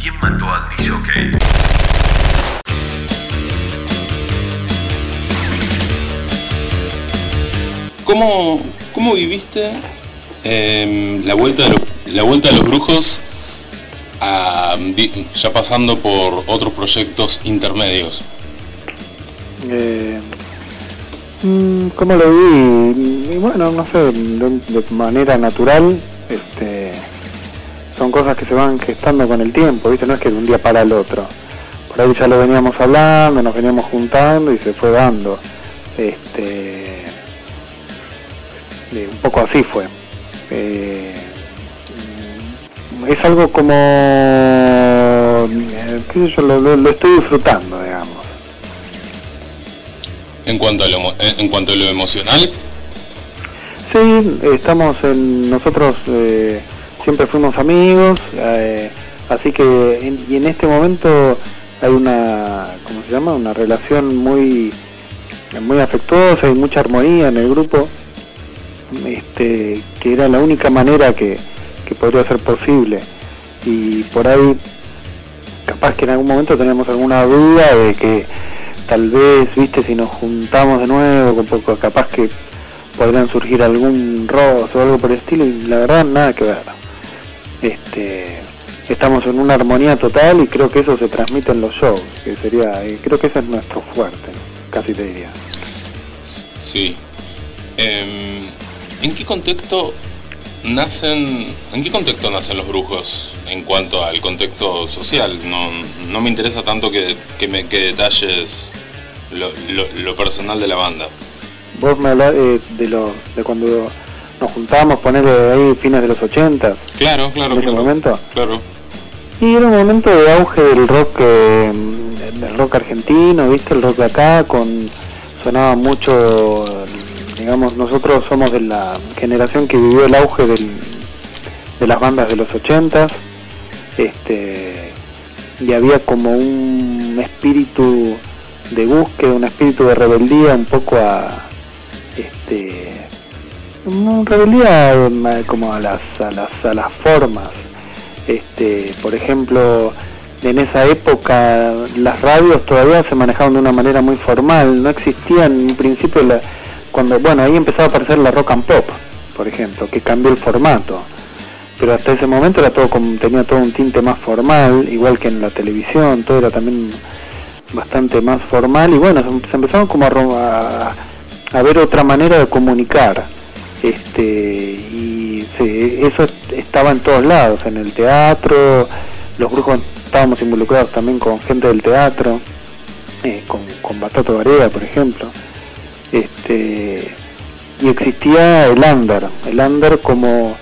¿Quién mató al DJ? ¿Cómo, cómo viviste em, la, vuelta de los, la vuelta de los brujos a- ya pasando por otros proyectos intermedios? Eh, mm, ¿Cómo lo vi? Y bueno, no sé, de, de manera natural, este, son cosas que se van gestando con el tiempo, ¿viste? No es que de un día para el otro. Por ahí ya lo veníamos hablando, nos veníamos juntando y se fue dando. Este, eh, un poco así fue. Eh, es algo como, eh, qué sé yo, lo- lo- lo estoy disfrutando, digamos. En cuanto a lo, en cuanto a lo emocional, Sí, estamos en, nosotros eh, siempre fuimos amigos, eh, así que en- y en este momento hay una, ¿cómo se llama? Una relación muy, muy afectuosa y mucha armonía en el grupo, este, que era la única manera que, que podría ser posible. Y por ahí, capaz que en algún momento tenemos alguna duda de que tal vez, viste, si nos juntamos de nuevo, capaz que podrían surgir algún roce o algo por el estilo y la verdad nada que ver. Este, estamos en una armonía total y creo que eso se transmite en los shows, que sería, eh, creo que ese es nuestro fuerte, casi te diría. sí. Em, ¿En qué contexto nacen, en qué contexto nacen los brujos en cuanto al contexto social? No, no me interesa tanto que, que me que detalles lo, lo- lo personal de la banda. Vos me hablás eh, de, lo, de cuando nos juntábamos, ponerle ahí fines de los 80, Claro, claro, ¿En ese claro. momento? Claro. Y era un momento de auge del rock, eh, del rock argentino, ¿viste? El rock de acá, con sonaba mucho, digamos, nosotros somos de la generación que vivió el auge del- de las bandas de los ochentas, este, y había como un espíritu de búsqueda, un espíritu de rebeldía un poco a, este, una rebeldía eh, como a las, a las, a las formas, este, por ejemplo, en esa época las radios todavía se manejaban de una manera muy formal, no existía en principio la, cuando, bueno, ahí empezaba a aparecer la rock and pop, por ejemplo, que cambió el formato, pero hasta ese momento era todo tenía todo un tinte más formal, igual que en la televisión, todo era también bastante más formal. Y bueno, se, empezaron como a, a, a ver otra manera de comunicar este y eso est- estaba en todos lados, en el teatro, los brujos estábamos involucrados también con gente del teatro, eh, con, con Batato Barea, por ejemplo, este y existía el under, el under como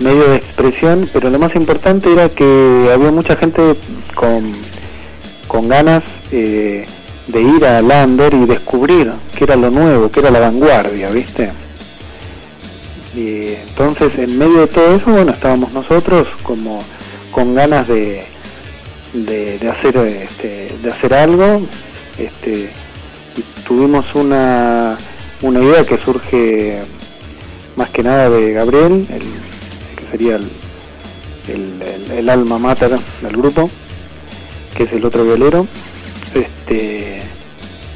medio de expresión, pero lo más importante era que había mucha gente con, con ganas eh, de ir al under y descubrir qué era lo nuevo, qué era la vanguardia, ¿viste? Y entonces, en medio de todo eso, bueno, estábamos nosotros como con ganas de, de, hacer este, de hacer algo, este, tuvimos una, una idea que surge más que nada de Gabriel, el, que sería el, el, el- el alma mater del grupo, que es el otro violero, este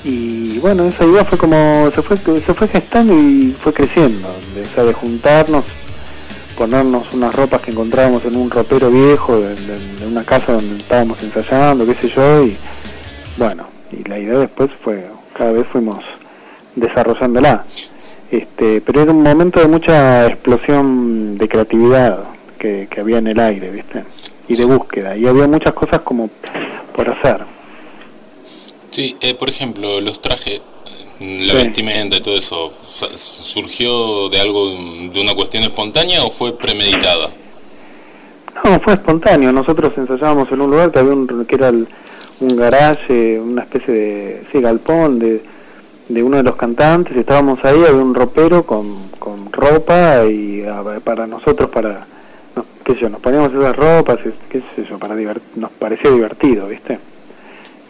y bueno esa idea fue como se fue se fue gestando y fue creciendo de, o sea, de juntarnos ponernos unas ropas que encontrábamos en un ropero viejo de, de- de una casa donde estábamos ensayando qué sé yo y bueno y la idea después fue cada vez fuimos desarrollándola. Este pero era un momento de mucha explosión de creatividad que, que había en el aire viste y de búsqueda y había muchas cosas como por hacer Sí, eh, por ejemplo, los trajes, eh, la Sí. vestimenta y todo eso, ¿surgió de algo, de una cuestión espontánea o fue premeditada? No, fue espontáneo. Nosotros ensayábamos en un lugar que había un, que era el- un garaje, una especie de sí, galpón de, de uno de los cantantes. Estábamos ahí, había un ropero con, con ropa y a para nosotros, para no, qué sé yo, nos poníamos esas ropas, qué sé yo, para divert- nos parecía divertido, ¿viste?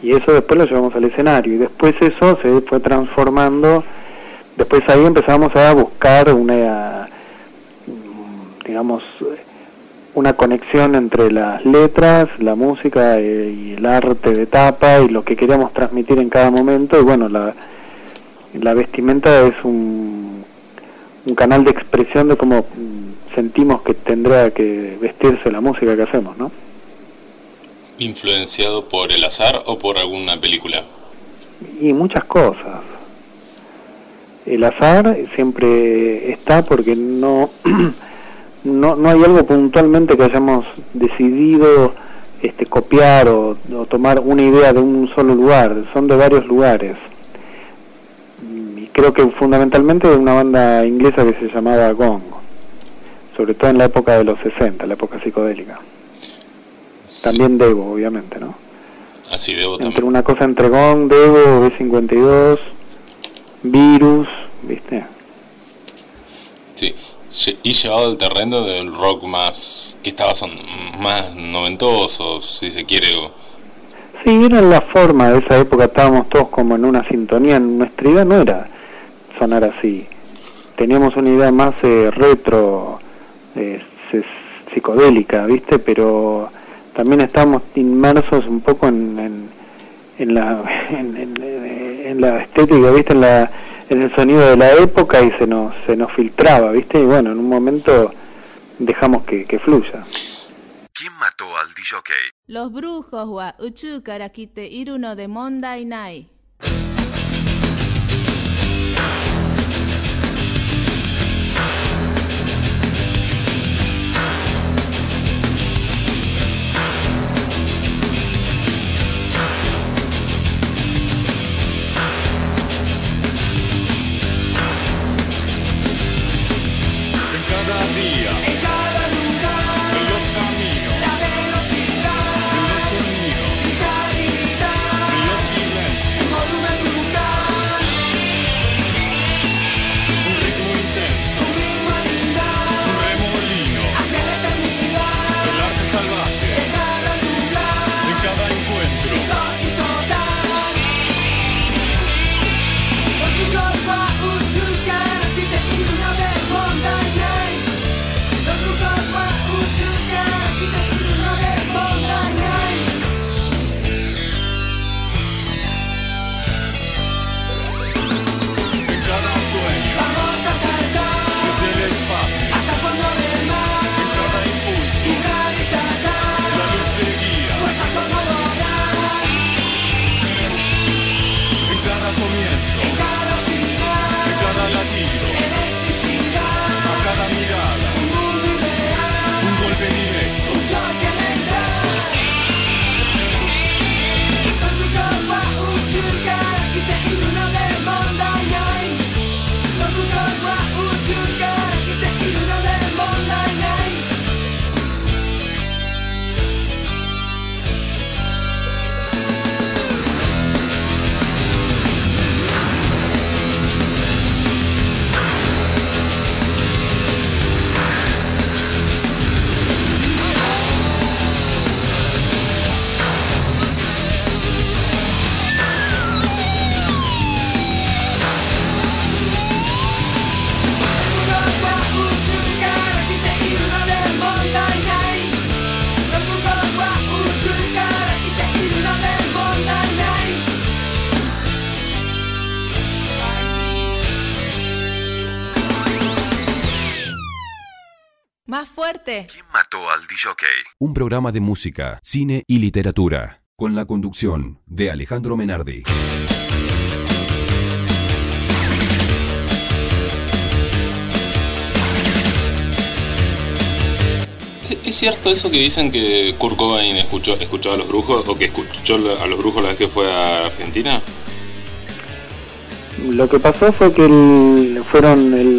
Y eso después lo llevamos al escenario y después eso se fue transformando. Después ahí empezamos a buscar una, mm, digamos, una conexión entre las letras, la música eh, y el arte de tapa y lo que queríamos transmitir en cada momento. Y bueno, la, la vestimenta es un, un canal de expresión de cómo sentimos que tendrá que vestirse la música que hacemos, ¿no? ¿Influenciado por el azar o por alguna película? Y muchas cosas. El azar siempre está porque no, no, no hay algo puntualmente que hayamos decidido este, copiar o, tomar una idea de un solo lugar, son de varios lugares. Y creo que fundamentalmente de una banda inglesa que se llamaba Gong, sobre todo en la época de los 60, la época psicodélica. También Devo, obviamente, ¿no? Así, Devo entre también. una cosa entre Gong, Devo, B52, Virus, ¿viste? Sí, y llevado al terreno del rock más, que estaba son, más noventoso, si se quiere. Sí, era la forma de esa época, estábamos todos como en una sintonía, nuestra idea no era sonar así, teníamos una idea más eh, retro, eh, psicodélica, ¿viste? Pero también estábamos inmersos un poco en, en, en la, en, en, la estética, ¿viste? En, la, en el sonido de la época y se nos, se nos filtraba, ¿viste? Y bueno, en un momento dejamos que, que fluya. ¿Quién mató al DJ? Los brujos wa uchu karakite iruno de Mondai Nai. Programa de música, cine y literatura, con la conducción de Alejandro Menardi. ¿Es cierto eso que dicen que Kurt Cobain escuchó, escuchó a los brujos o que escuchó a los brujos la vez que fue a Argentina? Lo que pasó fue que el, fueron el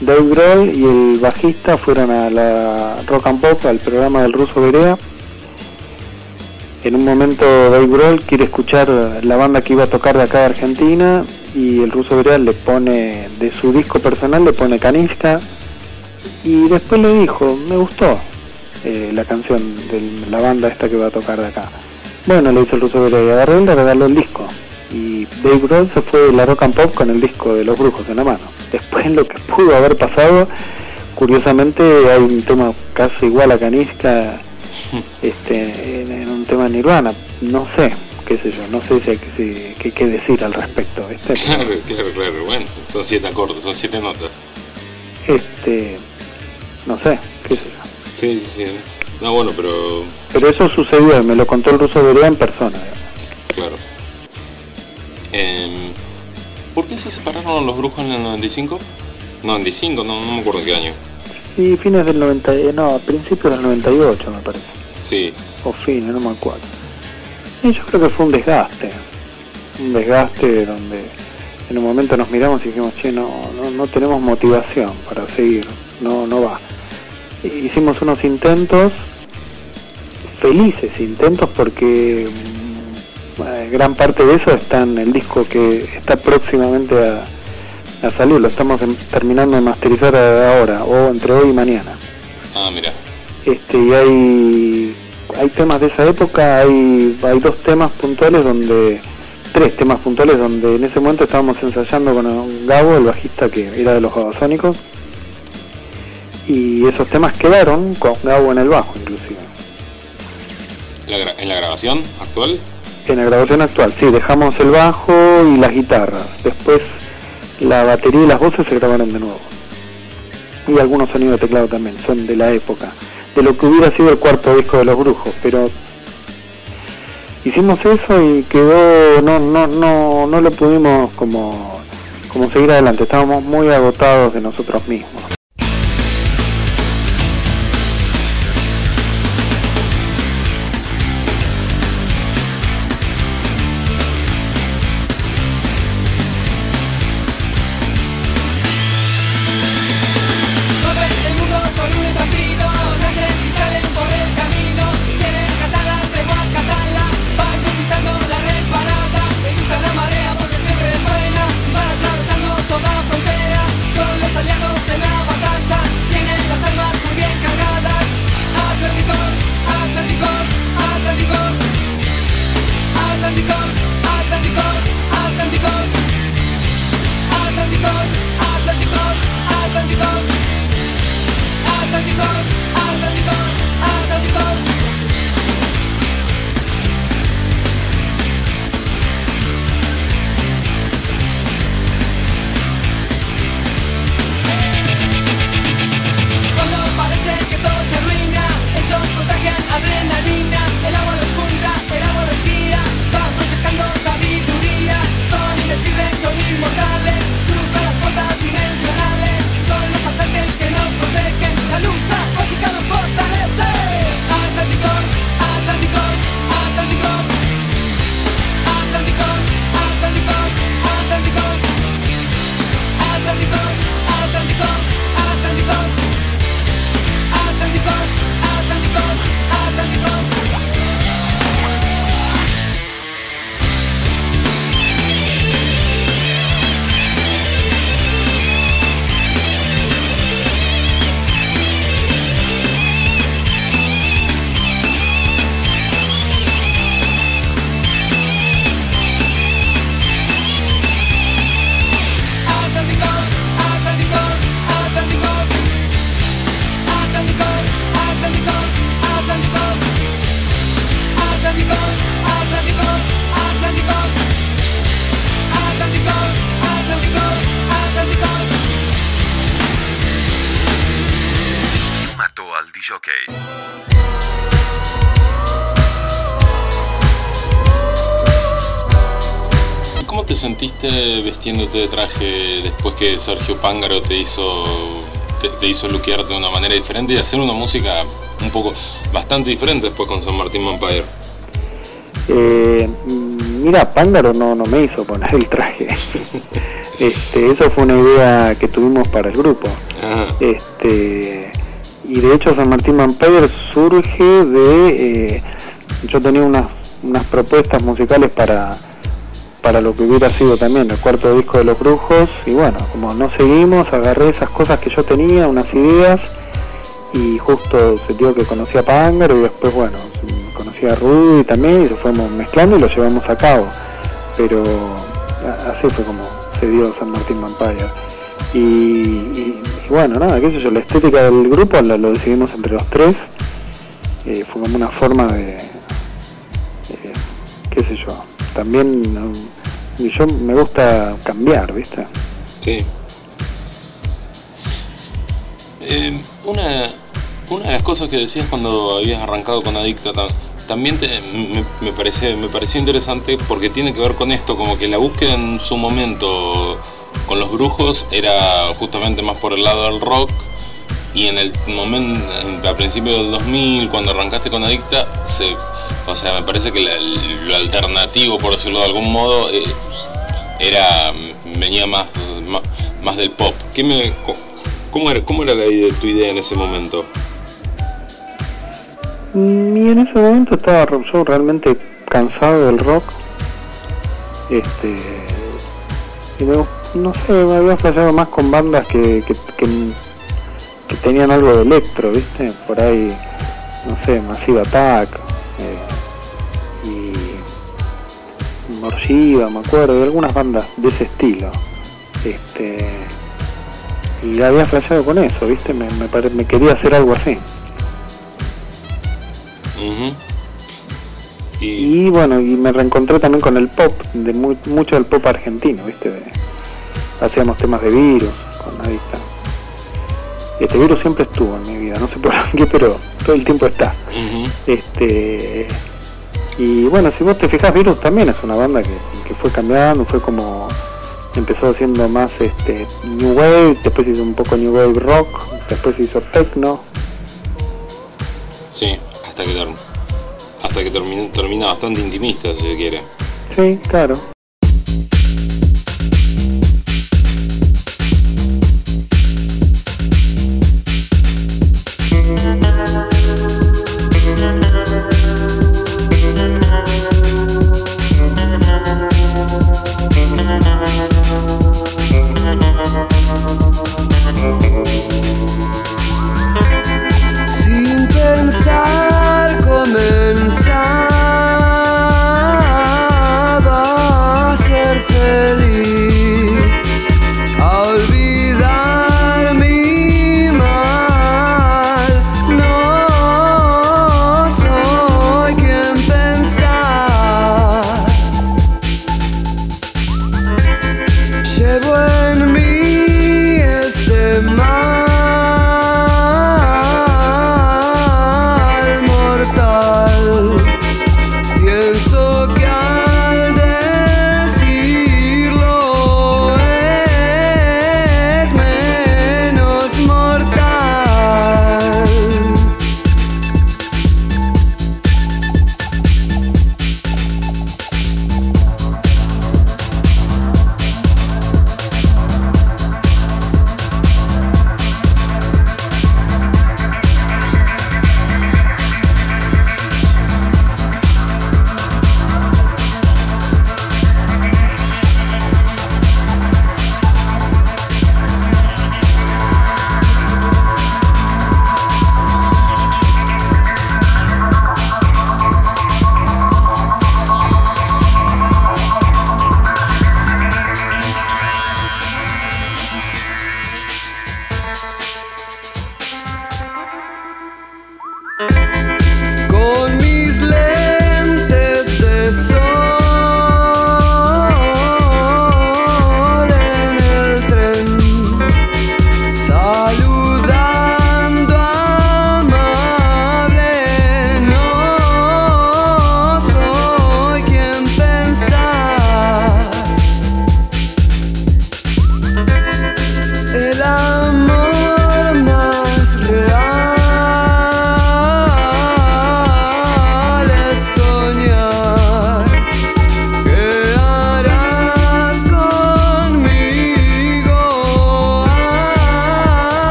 Dave Grohl y el bajista fueron a la Rock and Pop, al programa del ruso Berea. En un momento Dave Grohl quiere escuchar la banda que iba a tocar de acá de Argentina y el ruso Berea le pone, de su disco personal, le pone Kanishka y después le dijo, me gustó eh, la canción de la banda esta que va a tocar de acá. Bueno, le dice el ruso Berea y agarró y le regaló el disco. Y Dave Grohl se fue de la Rock and Pop con el disco de Los Brujos en la mano después lo que pudo haber pasado curiosamente hay un tema casi igual a Canisca este, en, un tema Nirvana. No sé, qué sé yo, no sé si hay que, qué decir al respecto. Claro, claro, claro, bueno, son siete acordes, son siete notas. Este, no sé, qué sé yo. Sí, sí, sí. No, bueno, pero... Pero eso sucedió, me lo contó el ruso Berea en persona. Claro. Eh, ¿Por qué se separaron los brujos en el 95? 95, no, no me acuerdo en qué año. Sí, fines del 90, eh, no, principios del 98 me parece. Sí. O fines, no me acuerdo. Y yo creo que fue un desgaste. Un desgaste donde en un momento nos miramos y dijimos, che, no, no, no tenemos motivación para seguir, no, no va. Hicimos unos intentos, felices intentos porque gran parte de eso está en el disco que está próximamente a, a salir, lo estamos terminando de masterizar ahora, o entre hoy y mañana. Ah, mira. Este, y hay, hay temas de esa época, hay, hay dos temas puntuales donde, tres temas puntuales donde en ese momento estábamos ensayando con Gabo, el bajista que era de los Babasónicos, y esos temas quedaron con Gabo en el bajo inclusive. ¿En la grabación actual? En la grabación actual, sí, dejamos el bajo y las guitarras. Después la batería y las voces se grabaron de nuevo. Y algunos sonidos de teclado también, son de la época. De lo que hubiera sido el cuarto disco de los brujos, pero hicimos eso y quedó, no, no, no, no lo pudimos como, como seguir adelante, estábamos muy agotados de nosotros mismos. Vistiéndote de traje después que Sergio Pángaro te hizo te, hizo luquearte de una manera diferente y hacer una música un poco bastante diferente después con San Martín Vampire? Eh, mira, Pángaro no, no me hizo poner el traje. este, eso fue una idea que tuvimos para el grupo. Este, y de hecho San Martín Vampire surge de... Eh, yo tenía unas, unas propuestas musicales para para lo que hubiera sido también el cuarto disco de los brujos y bueno, como no seguimos, agarré esas cosas que yo tenía, unas ideas y justo se dio que conocía a y después bueno, conocí a Rudy también y lo fuimos mezclando y lo llevamos a cabo, pero así fue como se dio San Martín Vampire. Y, bueno, nada, qué sé yo, la estética del grupo lo, lo decidimos entre los tres. Eh, fue como una forma de, qué sé yo, también yo me gusta cambiar, ¿viste? Sí. Eh, una, una de las cosas que decías cuando habías arrancado con Adicta también me, me, me pareció interesante porque tiene que ver con esto, como que la búsqueda en su momento con los brujos era justamente más por el lado del rock y en el momento, a principios del 2000, cuando arrancaste con Adicta, se, o sea, me parece que lo alternativo, por decirlo de algún modo, eh, era venía más, más, del pop. ¿Qué me, cómo, era, ¿Cómo era la idea, tu idea en ese momento? Mm, y en ese momento estaba yo realmente cansado del rock. Este. Y no sé, me había fallado más con bandas que, que, que, tenían algo de electro, ¿viste? Por ahí, no sé, Massive Attack. Me acuerdo, de algunas bandas de ese estilo. Este. Y había fallado con eso, ¿viste? Me, me, me quería hacer algo así y... bueno, y me reencontré también con el pop, de mucho del pop argentino, ¿viste? hacíamos temas de virus con Adicta. Este virus siempre estuvo en mi vida, no sé por qué, pero todo el tiempo está. Este y bueno, si vos te fijas, Virus también es una banda que, que fue cambiando, fue como empezó haciendo más este New Wave, después hizo un poco New Wave Rock, después hizo Techno. Sí, hasta que, hasta que termina, termina bastante intimista, si se quiere. Sí, claro.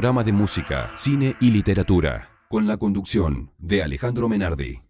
De música, cine y literatura, con la conducción de Alejandro Menardi.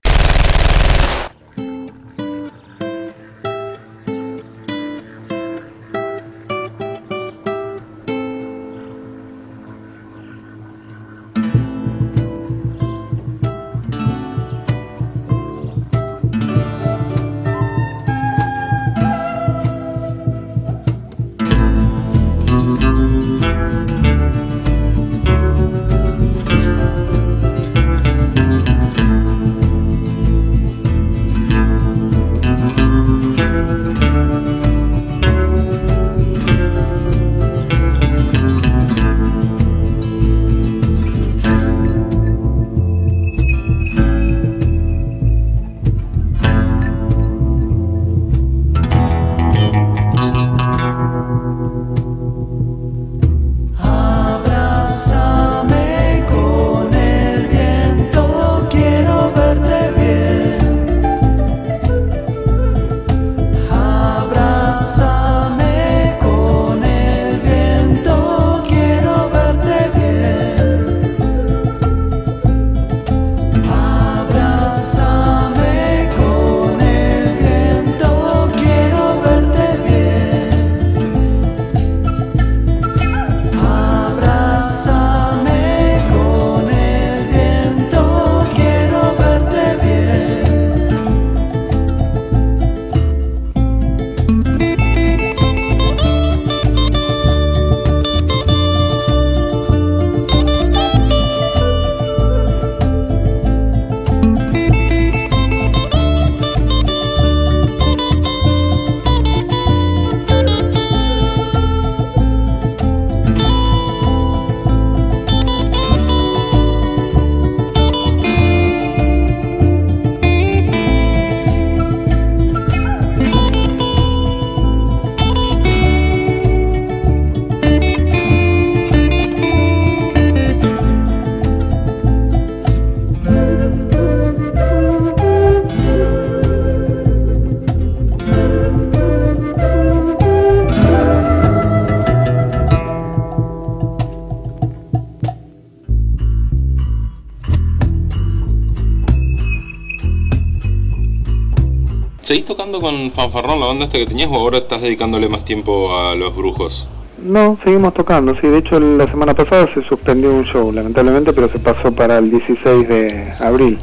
¿Seguís tocando con Fanfarrón, la banda esta que tenías, o ahora estás dedicándole más tiempo a los brujos? No, seguimos tocando, sí. De hecho, la semana pasada se suspendió un show, lamentablemente, pero se pasó para el 16 de abril.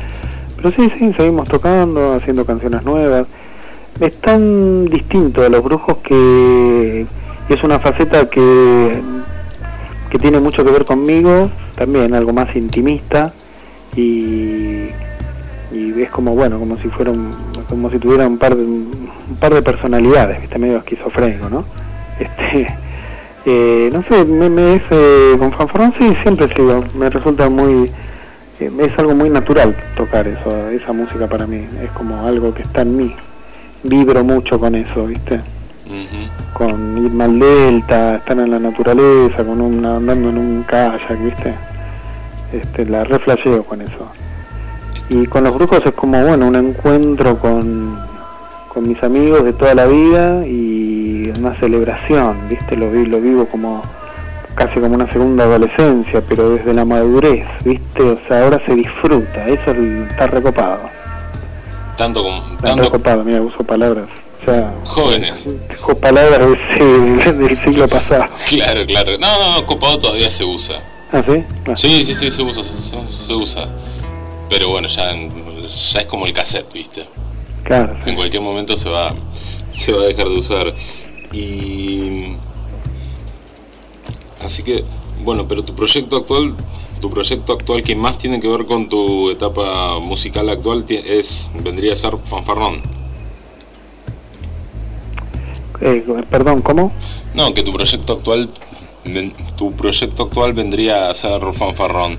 Pero sí, sí, seguimos tocando, haciendo canciones nuevas. Es tan distinto a los brujos que es una faceta que, que tiene mucho que ver conmigo, también algo más intimista y, y es como bueno, como si fuera como si tuviera un par de un par de personalidades, viste medio esquizofrénico, ¿no? Este eh, no sé, me, me con fanfarrón sí siempre sigo, me resulta muy eh, es algo muy natural tocar eso, esa música para mí, es como algo que está en mí. Vibro mucho con eso, ¿viste? Con ir mal delta, estar en la naturaleza, con una, andando en un kayak, ¿viste? Este, la reflejeo con eso. Y con los brujos es como, bueno, un encuentro con, con mis amigos de toda la vida y una celebración, ¿viste? Lo, lo vivo como casi como una segunda adolescencia, pero desde la madurez, ¿viste? O sea, ahora se disfruta, eso está recopado. Tanto como... Está recopado, mira, uso palabras. O sea, jóvenes. Dejo palabras del siglo pasado. Claro, claro. No, no, no, copado todavía se usa. ¿Ah, sí? Sí, sí, sí, se usa, se, usa. Pero bueno, ya, ya es como el cassette, ¿viste? Claro. En cualquier momento se va, se va a dejar de usar. Y Así que, bueno, pero tu proyecto actual, tu proyecto actual que más tiene que ver con tu etapa musical actual es, vendría a ser Fanfarrón. Eh, perdón, ¿cómo? No, que tu proyecto actual, tu proyecto actual vendría a ser Fanfarrón.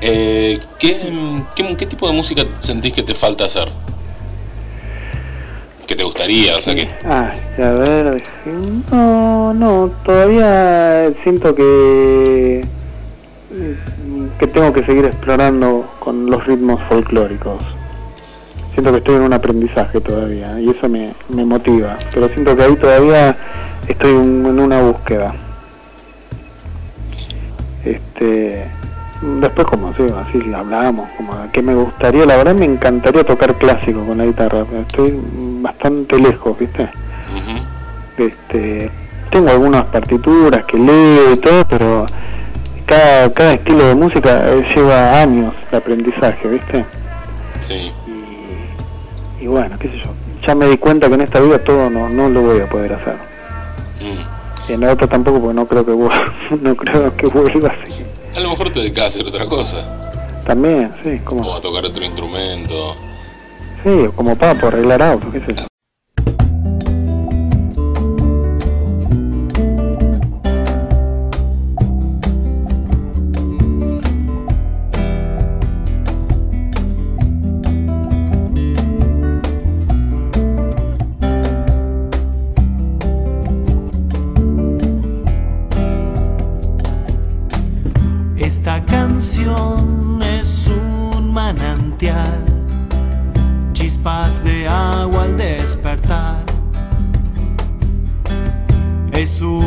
Eh, ¿qué, qué, qué tipo de música sentís que te falta hacer? que te gustaría? O sea que... Ah, a ver, no, no, todavía siento que que tengo que seguir explorando con los ritmos folclóricos. Siento que estoy en un aprendizaje todavía y eso me, me motiva, pero siento que ahí todavía estoy en una búsqueda. Este, después como sí, así hablamos, como que me gustaría, la verdad me encantaría tocar clásico con la guitarra, estoy bastante lejos, ¿viste? Este, tengo algunas partituras que leo y todo, pero cada, cada estilo de música eh, lleva años de aprendizaje, ¿viste? Sí. Y, bueno, qué sé yo, ya me di cuenta que en esta vida todo no, no lo voy a poder hacer. Mm. Y en la otra tampoco, porque no creo que no creo que vuelva así. A lo mejor te dedicas a hacer otra cosa. También, sí. Como... O a tocar otro instrumento. Sí, como papo, arreglar autos, qué sé yo. Jesús.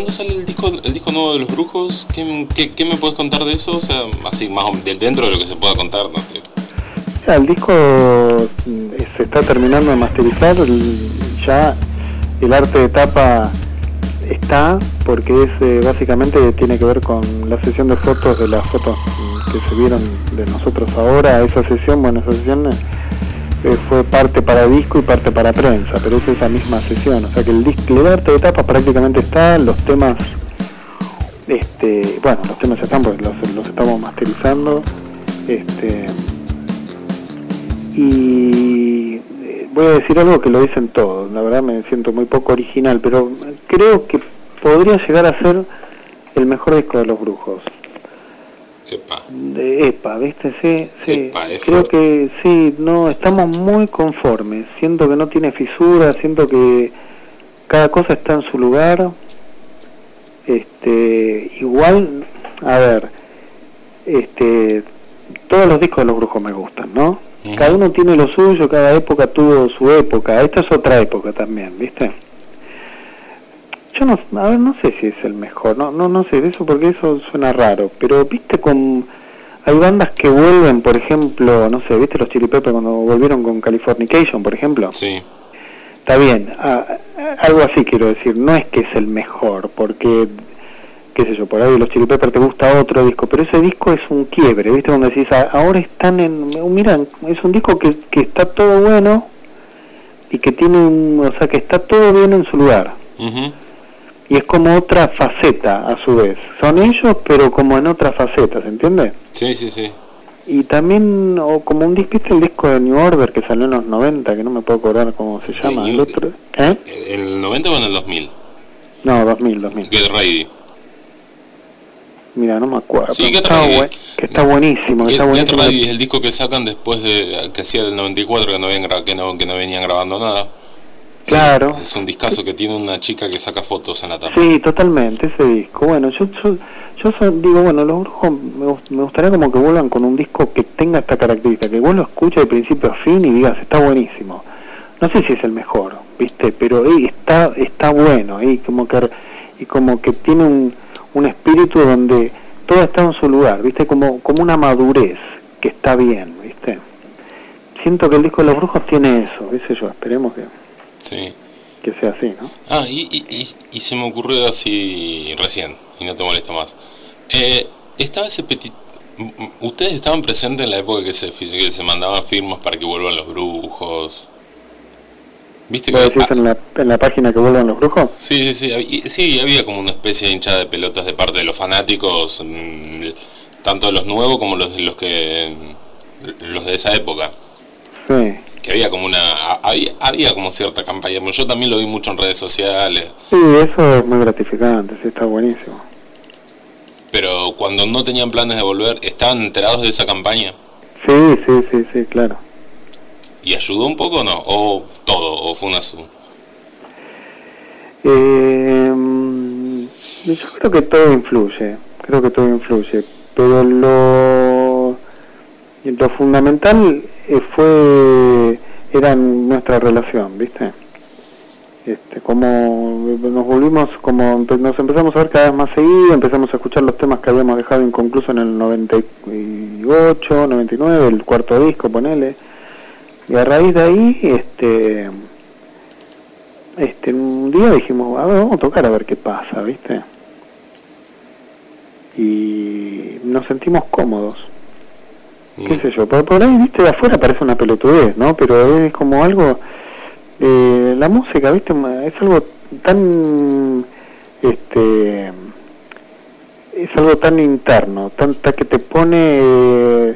Cuándo sale el disco, el disco nuevo de los brujos? ¿Qué, qué, me puedes contar de eso? O sea, así más o- dentro de lo que se pueda contar, ¿no? Ya, el disco mm, se está terminando de masterizar, ya el arte de tapa está, porque es eh, básicamente tiene que ver con la sesión de fotos de las fotos que se vieron de nosotros ahora, esa sesión, bueno, esa sesión eh, fue parte para disco y parte para prensa, pero es esa misma sesión, o sea que el, disco, arte de tapa prácticamente está, los temas, este, bueno, los temas están porque los, los estamos masterizando, este, y eh, voy a decir algo que lo dicen todos, la verdad me siento muy poco original, pero creo que podría llegar a ser el mejor disco de los brujos. Epa. De EPA, ¿viste? Sí, sí. Epa, Creo que sí, no, estamos muy conformes. Siento que no tiene fisuras, siento que cada cosa está en su lugar. Este, igual, a ver, este, todos los discos de los brujos me gustan, ¿no? Cada uno tiene lo suyo, cada época tuvo su época. Esta es otra época también, ¿viste? Yo no, a ver, no sé si es el mejor, no, no, no sé de eso porque eso suena raro, pero viste con, hay bandas que vuelven, por ejemplo, no sé, viste los Chili Peppers cuando volvieron con Californication, por ejemplo, Sí. está bien, a- a- algo así quiero decir, no es que es el mejor, porque, qué sé yo, por ahí los Chili Peppers te gusta otro disco, pero ese disco es un quiebre, viste, cuando decís, "Ah, ahora están en, mira, es un disco que, que está todo bueno y que tiene un, o sea, que está todo bien en su lugar Ujú. Y es como otra faceta a su vez. Son ellos, pero como en otra faceta, ¿se entiende? Sí, sí, sí. Y también, o como un disco, ¿viste el disco de New Order que salió en los 90, que no me puedo acordar cómo se llama? New- El otro, ¿eh? ¿En el 90 o en el 2000? No, 2000, 2000. Get Ready. Mira, no me acuerdo. Sí, Get Ready. buen- que está buenísimo, que Get, está Get buenísimo. Ready es el disco que sacan después de que hacía del 94 que no, habían que no, que no venían grabando nada. Sí, Claro. es un discazo que tiene una chica que saca fotos en la tapa. Sí, totalmente, ese disco. Bueno, yo, yo, yo digo, bueno, los brujos me, me gustaría como que vuelvan con un disco que tenga esta característica, que vos lo escuches de principio a fin y digas, está buenísimo. No sé si es el mejor, ¿viste? Pero está está bueno y como que y como que tiene un, un espíritu donde todo está en su lugar, ¿viste? Como como una madurez que está bien, ¿viste? Siento que el disco de los brujos tiene eso, qué sé yo, esperemos que, Sí. que sea así, ¿no? Ah, y, y, y, y se me ocurrió así recién, y no te molesto más. Eh, estaba ese petit... ¿Ustedes estaban presentes en la época que se, que se mandaban firmas para que vuelvan los brujos? ¿Viste ¿Vos que... decís en la, en la página que vuelvan los brujos? sí, sí, sí, había, sí, había como una especie de hinchada de pelotas de parte de los fanáticos, mm, tanto de los nuevos como los de los que... los de esa época. Sí. Que había como una... Había, había como cierta campaña, yo también lo vi mucho en redes sociales. Sí, eso es muy gratificante, sí, está buenísimo. Pero cuando no tenían planes de volver, ¿estaban enterados de esa campaña? Sí, sí, sí, sí, claro. ¿Y ayudó un poco o no? ¿O todo? ¿O fue una... su- Eh, yo creo que todo influye, creo que todo influye, pero lo, lo fundamental fue, era nuestra relación, ¿viste? Este, como nos volvimos, como nos empezamos a ver cada vez más seguido, empezamos a escuchar los temas que habíamos dejado inconclusos en el 98, 99, el cuarto disco, ponele, y a raíz de ahí, este, este, un día dijimos, a ver, vamos a tocar a ver qué pasa, ¿viste? Y nos sentimos cómodos, qué sé yo, por, por ahí, ¿viste? De afuera parece una pelotudez, ¿no? Pero es como algo, eh, la música, ¿viste? Es algo tan, este, es algo tan interno, tanta que te pone, eh,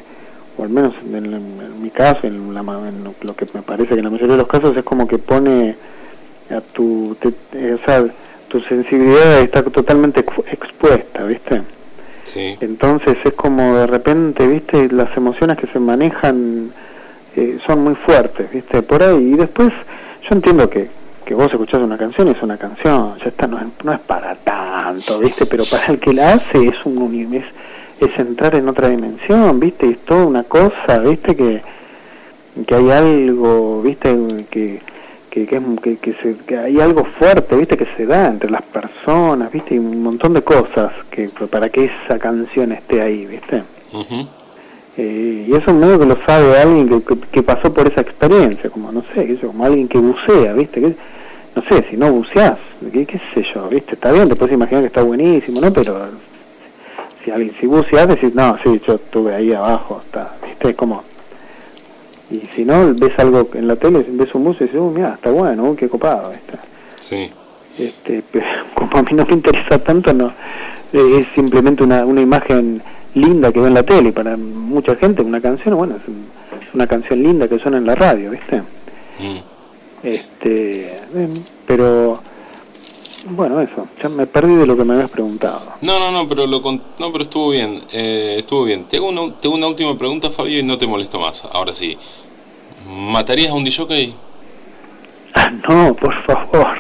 o al menos en, mi caso, en, la en lo- que me parece que en la mayoría de los casos es como que pone a tu, te- eh, o tu sensibilidad está totalmente expu- expuesta, ¿viste? Sí. Entonces es como de repente, ¿viste? Las emociones que se manejan eh, son muy fuertes, ¿viste? Por ahí. Y después, yo entiendo que, que vos escuchás una canción y es una canción, ya está, no es, no es para tanto, ¿viste? Pero para el que la hace es un uni- es, es entrar en otra dimensión, ¿viste? Y es toda una cosa, ¿viste? Que, que hay algo, ¿viste? Que, que, que, es- que, que se, que hay algo fuerte, ¿viste? Que se da entre las personas, ¿viste? Y un montón de cosas que para que esa canción esté ahí, ¿viste? Ujú. Eh, y eso es medio que lo sabe alguien que, que, que pasó por esa experiencia, como no sé, sé yo, como alguien que bucea, ¿viste? Que, no sé, si no buceás, qué, qué sé yo, ¿viste? Está bien, te puedes imaginar que está buenísimo, ¿no? Pero si alguien, si buceás, decís, no, sí, yo estuve ahí abajo, está, ¿viste? Como... Y si no, ves algo en la tele, ves un buceo y dices, oh, mira, está bueno, uh, qué copado, ¿viste? Sí. este, pero como a mí no me interesa tanto, no eh, es simplemente una, una imagen linda que ve en la tele. Para mucha gente una canción, bueno, es una canción linda que suena en la radio, ¿viste? Mm. Este, eh, pero bueno, eso, ya me perdí de lo que me habías preguntado. No, no, no, pero lo con- no, pero estuvo bien, eh, estuvo bien. Te hago, una, te hago una última pregunta, Fabio, y no te molesto más. Ahora sí. ¿Matarías a un DJ? Ah, no, por favor.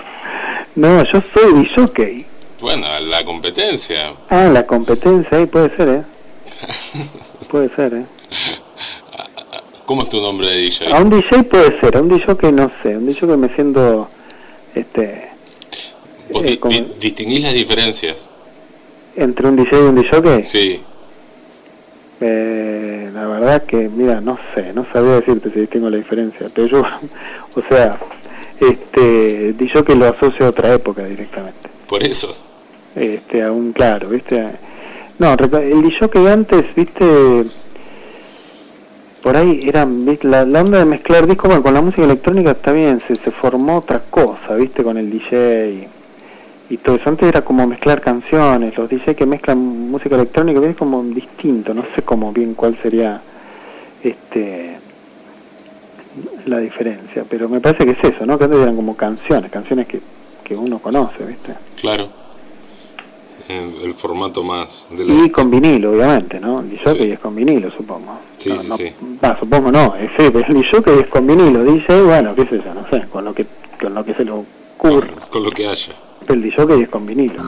No, yo soy jockey. Bueno, la competencia. Ah, la competencia ahí puede ser, ¿eh? Puede ser, ¿eh? ¿Cómo es tu nombre de DJ? A un DJ puede ser, a un DJ que no sé, un DJ que me siento, este, ¿Vos eh, di- como- di- distinguís las diferencias? entre un DJ y un DJ, Sí. eh, la verdad que, mira, no sé, no sabría decirte si tengo la diferencia, pero yo, o sea, este, DJ que lo asocio a otra época directamente, Por eso. este, a un, claro, viste, no, el DJ que antes, viste, por ahí era ¿viste? la, la onda de mezclar discos bueno, con la música electrónica está bien, se, se formó otra cosa, viste, con el DJ y, todo eso. Antes era como mezclar canciones, los DJ que mezclan música electrónica es como distinto, no sé cómo bien cuál sería este la diferencia, pero me parece que es eso, ¿no? Que antes eran como canciones, canciones que, que uno conoce, ¿viste? Claro. El, el formato más de la... Y con vinilo, obviamente, ¿no? El DJ Sí. es con vinilo, supongo. Sí, no, sí, no- sí. va, supongo no, es, el DJ es con vinilo, DJ, bueno, qué sé yo, no sé, con lo que, con lo que se le ocurre. con lo que haya del disjockey es con vinilo.